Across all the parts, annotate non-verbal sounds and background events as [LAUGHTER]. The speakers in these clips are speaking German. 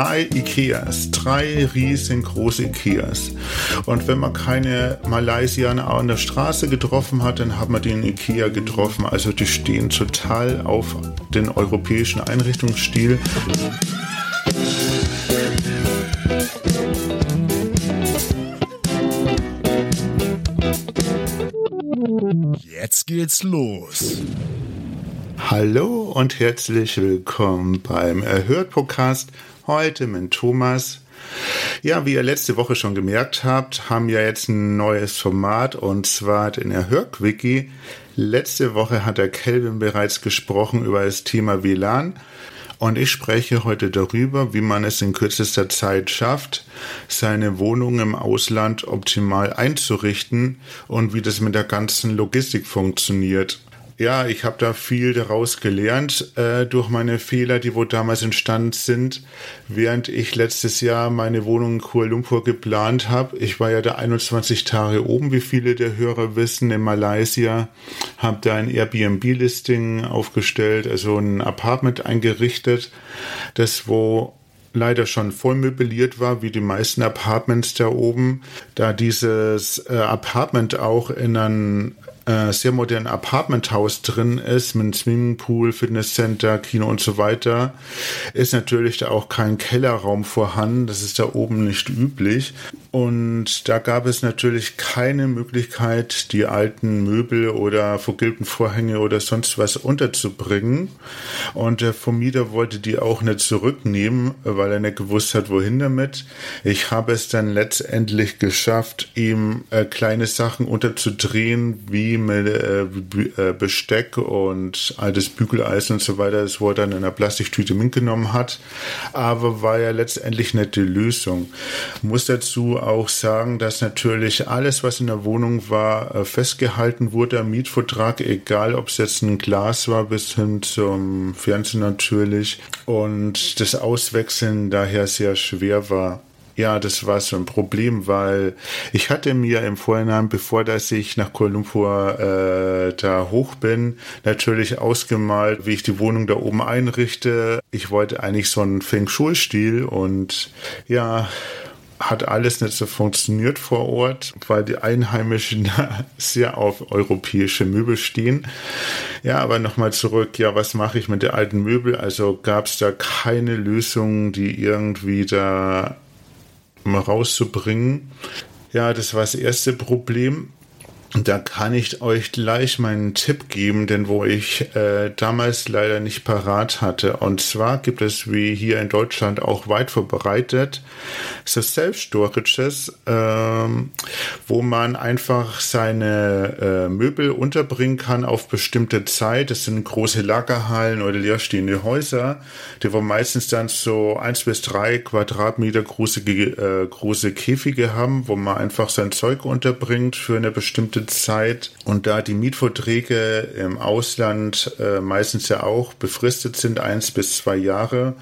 drei Ikeas, drei riesengroße Ikeas. Und wenn man keine Malaysianer an der Straße getroffen hat, dann hat man den Ikea getroffen. Also die stehen total auf den europäischen Einrichtungsstil. Jetzt geht's los. Hallo und herzlich willkommen beim Erhört-Podcast. Heute mit Thomas. Ja, wie ihr letzte Woche schon gemerkt habt, haben wir jetzt ein neues Format und zwar den Erhört-Wiki. Letzte Woche hat der Kelvin bereits gesprochen über das Thema WLAN. Und ich spreche heute darüber, wie man es in kürzester Zeit schafft, seine Wohnung im Ausland optimal einzurichten und wie das mit der ganzen Logistik funktioniert. Ja, ich habe da viel daraus gelernt äh, durch meine Fehler, die wohl damals entstanden sind, während ich letztes Jahr meine Wohnung in Kuala Lumpur geplant habe. Ich war ja da 21 Tage oben, wie viele der Hörer wissen, in Malaysia, habe da ein Airbnb-Listing aufgestellt, also ein Apartment eingerichtet, das wo leider schon voll möbliert war, wie die meisten Apartments da oben, da dieses äh, Apartment auch in einem äh, sehr modernen Apartmenthaus drin ist, mit Swimmingpool, Fitnesscenter, Kino und so weiter, ist natürlich da auch kein Kellerraum vorhanden. Das ist da oben nicht üblich. Und da gab es natürlich keine Möglichkeit, die alten Möbel oder vergilbten Vorhänge oder sonst was unterzubringen. Und der Vermieter wollte die auch nicht zurücknehmen, weil er nicht gewusst hat, wohin damit. Ich habe es dann letztendlich geschafft, ihm äh, kleine Sachen unterzudrehen, wie mit äh, äh, Besteck und altes Bügeleisen und so weiter, das er dann in einer Plastiktüte mitgenommen hat. Aber war ja letztendlich nicht die Lösung. Muss dazu auch sagen, dass natürlich alles, was in der Wohnung war, äh, festgehalten wurde am Mietvertrag, egal ob es jetzt ein Glas war bis hin zum Fernsehen natürlich und das Auswechseln daher sehr schwer war. Ja, das war so ein Problem, weil ich hatte mir im Vorhinein, bevor dass ich nach Kuala Lumpur äh, da hoch bin, natürlich ausgemalt, wie ich die Wohnung da oben einrichte. Ich wollte eigentlich so einen Feng Shui-Stil und ja, hat alles nicht so funktioniert vor Ort, weil die Einheimischen [LAUGHS] sehr auf europäische Möbel stehen. Ja, aber nochmal zurück, ja, was mache ich mit den alten Möbel? Also gab es da keine Lösung, die irgendwie da mal rauszubringen. Ja, das war das erste Problem. Da kann ich euch gleich meinen Tipp geben, denn wo ich äh, damals leider nicht parat hatte. Und zwar gibt es wie hier in Deutschland auch weit verbreitet so Self-Storages, ähm, wo man einfach seine äh, Möbel unterbringen kann auf bestimmte Zeit. Das sind große Lagerhallen oder leerstehende Häuser, die wo meistens dann so eins bis drei Quadratmeter große, äh, große Käfige haben, wo man einfach sein Zeug unterbringt für eine bestimmte bestimmte Zeit. Und da die Mietverträge im Ausland äh, meistens ja auch befristet sind, eins bis zwei Jahre,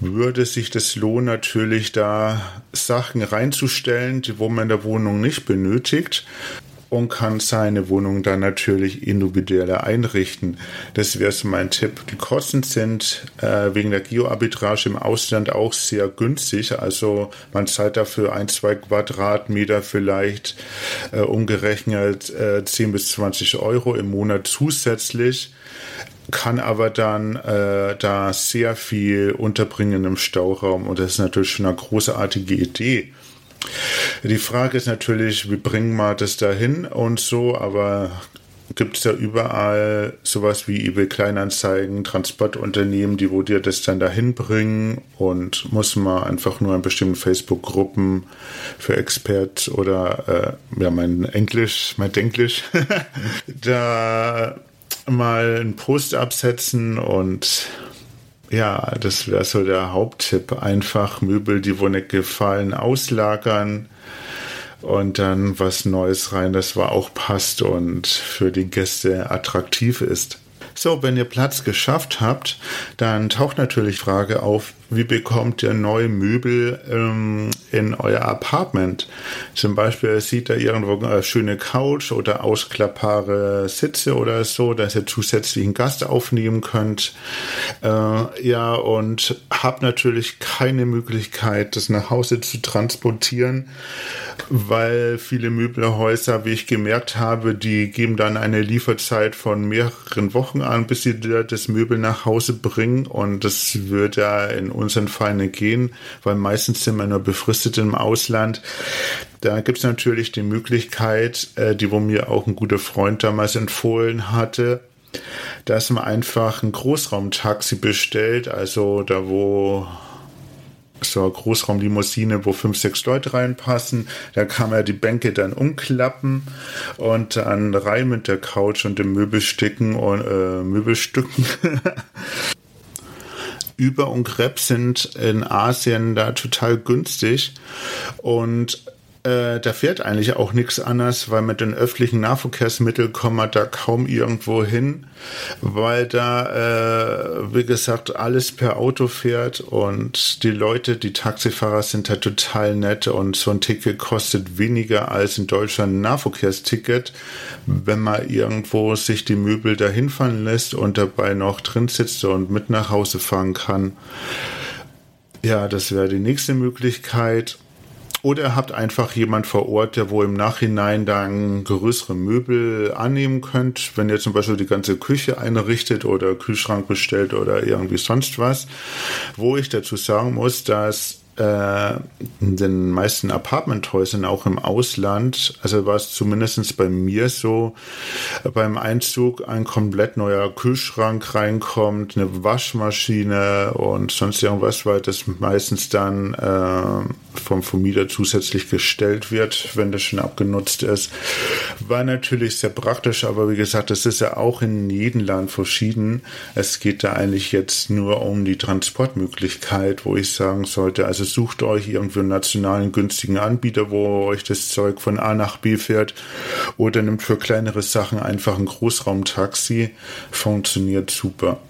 würde sich das lohnen, natürlich da Sachen reinzustellen, die wo man in der Wohnung nicht benötigt und kann seine Wohnung dann natürlich individueller einrichten. Das wäre so mein Tipp. Die Kosten sind äh, wegen der Geoarbitrage im Ausland auch sehr günstig. Also man zahlt dafür ein, zwei Quadratmeter vielleicht äh, umgerechnet äh, 10 bis 20 Euro im Monat zusätzlich kann aber dann äh, da sehr viel unterbringen im Stauraum und das ist natürlich schon eine großartige Idee. Die Frage ist natürlich, wie bringen wir das dahin und so, aber gibt es ja überall sowas wie eBay Kleinanzeigen, Transportunternehmen, die wo dir das dann dahin bringen? Und muss man einfach nur in bestimmten Facebook-Gruppen für Experts oder äh, ja mein Englisch, mein Denglisch, [LAUGHS] da mal einen Post absetzen und ja, das wäre so der Haupttipp. Einfach Möbel, die wo nicht gefallen, auslagern und dann was Neues rein, das war auch passt und für die Gäste attraktiv ist. So, wenn ihr Platz geschafft habt, dann taucht natürlich Frage auf, wie bekommt ihr neue Möbel ähm, in euer Apartment? Zum Beispiel sieht da irgendwo eine schöne Couch oder ausklappbare Sitze oder so, dass ihr zusätzlichen Gast aufnehmen könnt. Äh, ja, und habt natürlich keine Möglichkeit, das nach Hause zu transportieren, weil viele Möbelhäuser, wie ich gemerkt habe, die geben dann eine Lieferzeit von mehreren Wochen an, bis sie das Möbel nach Hause bringen und das wird ja in unseren Fall gehen, weil meistens sind wir nur befristet im Ausland. Da gibt es natürlich die Möglichkeit, äh, die wo mir auch ein guter Freund damals empfohlen hatte, dass man einfach ein Großraumtaxi bestellt, also da wo so eine Großraumlimousine, wo fünf, sechs Leute reinpassen. Da kann man die Bänke dann umklappen und dann rein mit der Couch und den Möbelstücken und äh, Möbelstücken. [LAUGHS] Über und Crepe sind in Asien da total günstig. Und äh, da fährt eigentlich auch nichts anderes, weil mit den öffentlichen Nahverkehrsmitteln kommt man da kaum irgendwo hin, weil da, äh, wie gesagt, alles per Auto fährt und die Leute, die Taxifahrer sind da total nett und so ein Ticket kostet weniger als in Deutschland ein Nahverkehrsticket, wenn man irgendwo sich die Möbel dahin fallen lässt und dabei noch drin sitzt und mit nach Hause fahren kann. Ja, das wäre die nächste Möglichkeit. Oder ihr habt einfach jemand vor Ort, der wo im Nachhinein dann größere Möbel annehmen könnt. Wenn ihr zum Beispiel die ganze Küche einrichtet oder Kühlschrank bestellt oder irgendwie sonst was. Wo ich dazu sagen muss, dass äh, in den meisten Apartmenthäusern auch im Ausland, also war es zumindest bei mir so, beim Einzug ein komplett neuer Kühlschrank reinkommt, eine Waschmaschine und sonst irgendwas, weil das meistens dann äh, vom Vermieter zusätzlich gestellt wird, wenn das schon abgenutzt ist. War natürlich sehr praktisch, aber wie gesagt, das ist ja auch in jedem Land verschieden. Es geht da eigentlich jetzt nur um die Transportmöglichkeit, wo ich sagen sollte, also sucht euch irgendwie einen nationalen günstigen Anbieter, wo euch das Zeug von A nach B fährt oder nimmt für kleinere Sachen einfach ein Großraumtaxi. Funktioniert super.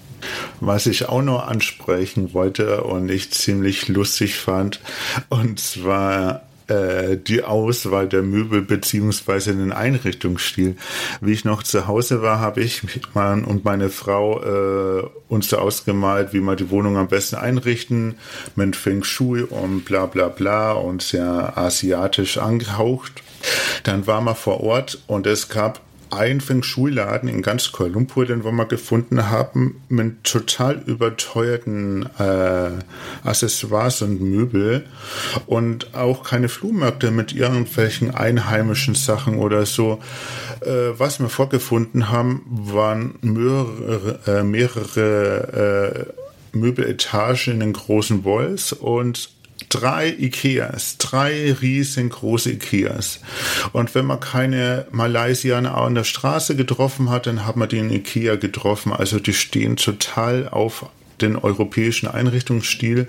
Was ich auch noch ansprechen wollte und ich ziemlich lustig fand, und zwar äh, die Auswahl der Möbel beziehungsweise den Einrichtungsstil. Wie ich noch zu Hause war, habe ich mein, und meine Frau äh, uns da ausgemalt, wie man die Wohnung am besten einrichten, mit Feng Shui und bla bla bla und sehr asiatisch angehaucht. Dann war man vor Ort und es gab ein Feng Shui-Laden in ganz Kuala Lumpur, den wir mal gefunden haben, mit total überteuerten äh, Accessoires und Möbel und auch keine Flohmärkte mit irgendwelchen einheimischen Sachen oder so. Äh, was wir vorgefunden haben, waren mehrere, äh, mehrere äh, Möbeletagen in den großen Walls und drei Ikeas, drei riesengroße Ikeas. Und wenn man keine Malaysianer an der Straße getroffen hat, dann hat man den Ikea getroffen. Also die stehen total auf den europäischen Einrichtungsstil,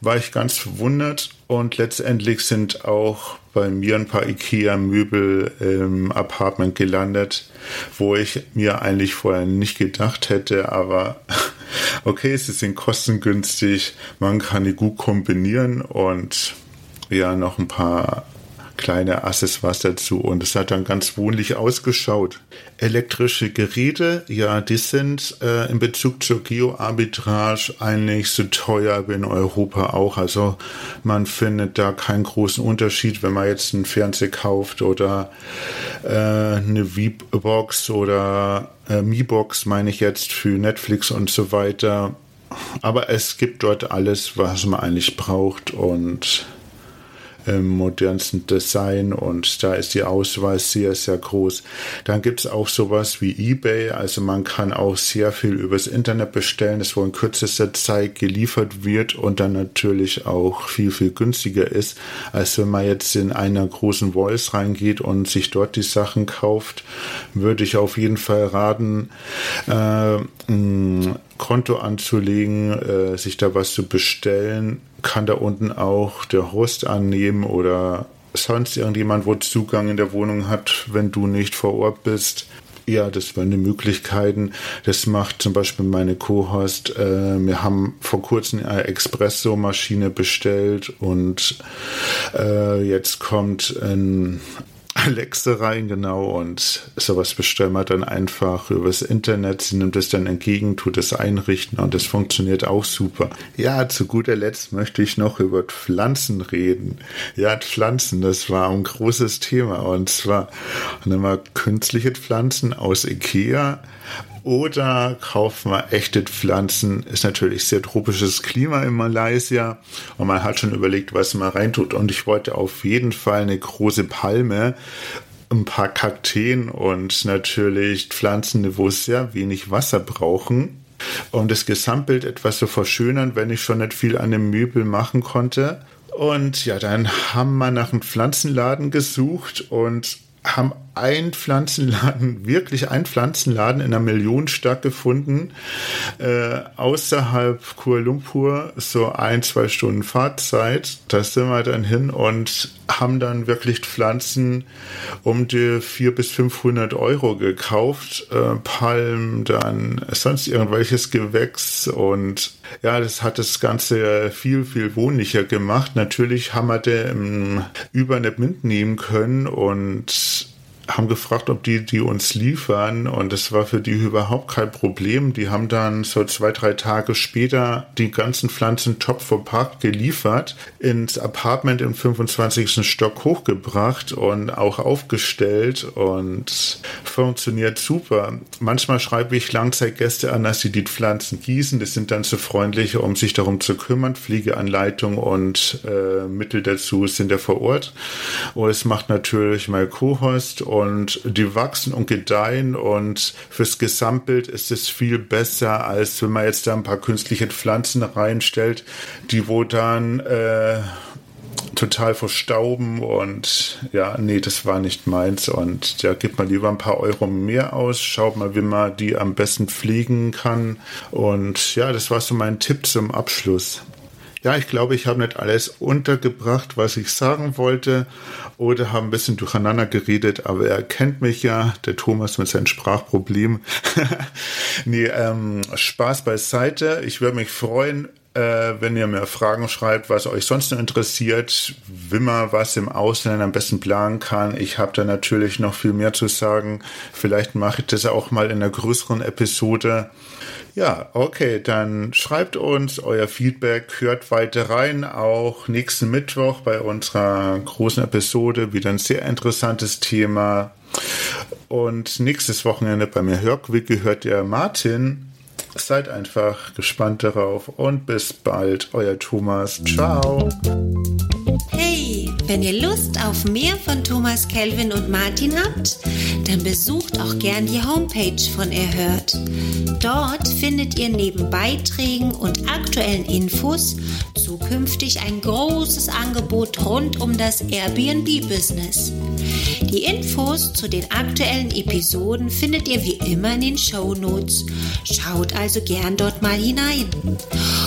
war ich ganz verwundert. Und letztendlich sind auch bei mir ein paar IKEA-Möbel im Apartment gelandet, wo ich mir eigentlich vorher nicht gedacht hätte, aber okay, sie sind kostengünstig, man kann die gut kombinieren und ja, noch ein paar kleine Accessoires dazu und es hat dann ganz wohnlich ausgeschaut. Elektrische Geräte, ja, die sind äh, in Bezug zur Geo-Arbitrage eigentlich so teuer wie in Europa auch. Also man findet da keinen großen Unterschied, wenn man jetzt einen Fernseher kauft oder äh, eine V-Box oder äh, Mi-Box, meine ich jetzt, für Netflix und so weiter. Aber es gibt dort alles, was man eigentlich braucht und im modernsten Design und da ist die Auswahl sehr, sehr groß. Dann gibt es auch sowas wie eBay, also man kann auch sehr viel übers Internet bestellen, das wo in kürzester Zeit geliefert wird und dann natürlich auch viel, viel günstiger ist, als wenn man jetzt in einer großen Voice reingeht und sich dort die Sachen kauft, würde ich auf jeden Fall raten, äh, Konto anzulegen, äh, sich da was zu bestellen kann da unten auch der Host annehmen oder sonst irgendjemand, wo Zugang in der Wohnung hat, wenn du nicht vor Ort bist. Ja, das waren die Möglichkeiten. Das macht zum Beispiel meine Co-Host. Äh, wir haben vor kurzem eine Espresso-Maschine bestellt und äh, jetzt kommt ein Alexa rein, genau, und sowas bestellen wir dann einfach übers Internet. Sie nimmt es dann entgegen, tut es einrichten und es funktioniert auch super. Ja, zu guter Letzt möchte ich noch über Pflanzen reden. Ja, Pflanzen, das war ein großes Thema und zwar nehmen wir künstliche Pflanzen aus Ikea oder kaufen wir echte Pflanzen. Ist natürlich sehr tropisches Klima in Malaysia und man hat schon überlegt, was man reintut. Und ich wollte auf jeden Fall eine große Palme ein paar Kakteen und natürlich Pflanzen, wo sehr wenig Wasser brauchen. Um das Gesamtbild etwas zu verschönern, wenn ich schon nicht viel an dem Möbel machen konnte. Und ja, dann haben wir nach einem Pflanzenladen gesucht und haben ein Pflanzenladen, wirklich ein Pflanzenladen in einer Millionenstadt gefunden, äh, außerhalb Kuala Lumpur, so ein, zwei Stunden Fahrzeit. Da sind wir dann hin und haben dann wirklich Pflanzen um die 400 bis 500 Euro gekauft. Äh, Palmen, dann sonst irgendwelches Gewächs und ja, das hat das Ganze viel, viel wohnlicher gemacht. Natürlich haben wir den im Über nicht mitnehmen können und haben gefragt, ob die die uns liefern und das war für die überhaupt kein Problem. Die haben dann so zwei, drei Tage später die ganzen Pflanzen top verpackt geliefert, ins Apartment im 25. Stock hochgebracht und auch aufgestellt und funktioniert super. Manchmal schreibe ich Langzeitgäste an, dass sie die Pflanzen gießen. Das sind dann so freundlich, um sich darum zu kümmern. Pflegeanleitung und äh, Mittel dazu sind ja vor Ort. Und es macht natürlich mein Co-Host und die wachsen und gedeihen und fürs Gesamtbild ist es viel besser, als wenn man jetzt da ein paar künstliche Pflanzen reinstellt, die wo dann äh, total verstauben und ja, nee, das war nicht meins und ja, gibt man lieber ein paar Euro mehr aus, schaut mal, wie man die am besten pflegen kann und ja, das war so mein Tipp zum Abschluss. Ja, ich glaube, ich habe nicht alles untergebracht, was ich sagen wollte oder habe ein bisschen durcheinander geredet, aber er kennt mich ja, der Thomas mit seinem Sprachproblem. [LAUGHS] nee, ähm, Spaß beiseite. Ich würde mich freuen, äh, wenn ihr mir Fragen schreibt, was euch sonst noch interessiert, wie man was im Ausland am besten planen kann. Ich habe da natürlich noch viel mehr zu sagen. Vielleicht mache ich das auch mal in einer größeren Episode. Ja, okay, dann schreibt uns euer Feedback, hört weiter rein, auch nächsten Mittwoch bei unserer großen Episode, wieder ein sehr interessantes Thema. Und nächstes Wochenende bei mir Hörquick hört ihr Martin. Seid einfach gespannt darauf und bis bald, euer Thomas. Ciao. Hey, wenn ihr Lust auf mehr von Thomas, Kelvin und Martin habt, dann besucht auch gern die Homepage von Erhört. Dort findet ihr neben Beiträgen und aktuellen Infos zukünftig ein großes Angebot rund um das Airbnb-Business. Die Infos zu den aktuellen Episoden findet ihr wie immer in den Show Notes. Schaut also gern dort mal hinein.